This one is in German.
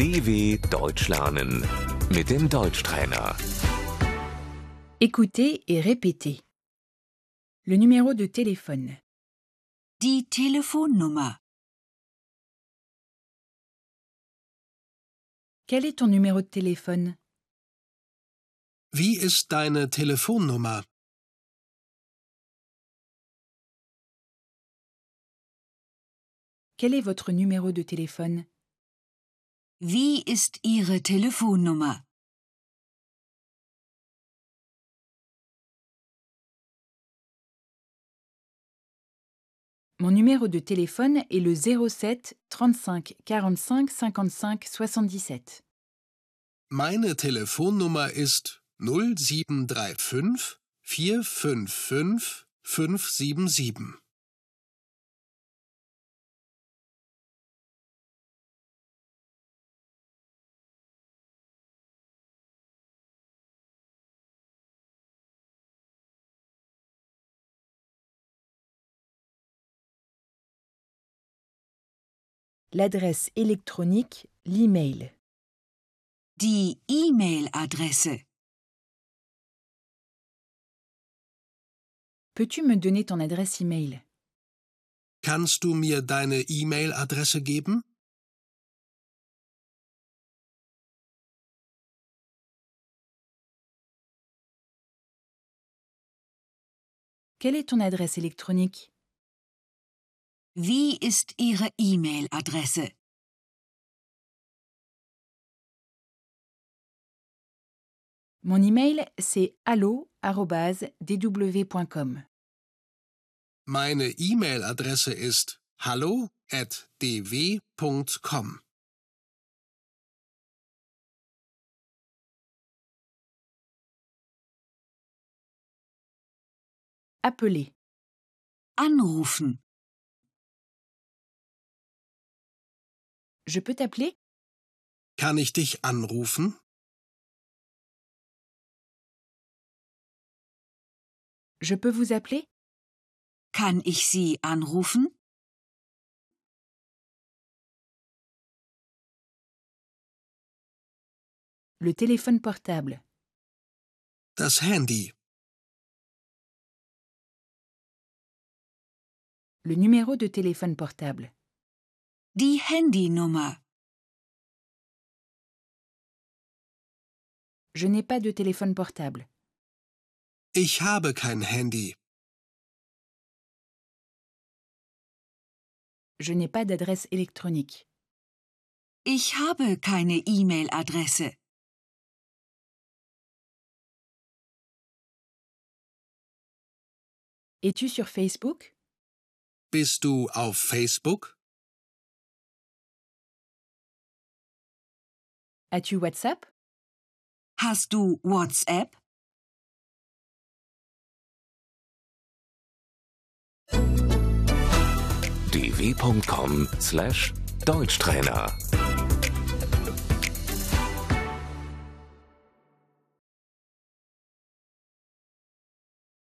DW Deutsch lernen mit dem Deutschtrainer. Écoutez et répétez. Le numéro de téléphone. Die Telefonnummer. Quel est ton numéro de téléphone Wie ist deine Telefonnummer? Quel est votre numéro de téléphone Wie ist Ihre Telefonnummer? Mon numéro de téléphone est le 07 35 45 55 77. Meine Telefonnummer ist 0735 455 577. L'adresse électronique, l'email. Die E-Mail-Adresse. Peux-tu me donner ton adresse email? Kannst du mir deine E-Mail-Adresse geben? Quelle est ton adresse électronique? Wie ist Ihre E-Mail-Adresse? Mon email, c'est allo@dw.com. Meine E-Mail-Adresse ist hallo@dw.com. Appeler. Anrufen. Je peux t'appeler? Kann ich dich anrufen? Je peux vous appeler? Kann ich Sie anrufen? Le téléphone portable. Das Handy. Le numéro de téléphone portable. Die Handynummer. Je n'ai pas de téléphone portable. Ich habe kein Handy. Je n'ai pas d'adresse électronique. Ich habe keine E-Mail-Adresse. Es-tu sur Facebook Bist du auf Facebook? As-tu WhatsApp Hast du WhatsApp? dw.com/deutschtrainer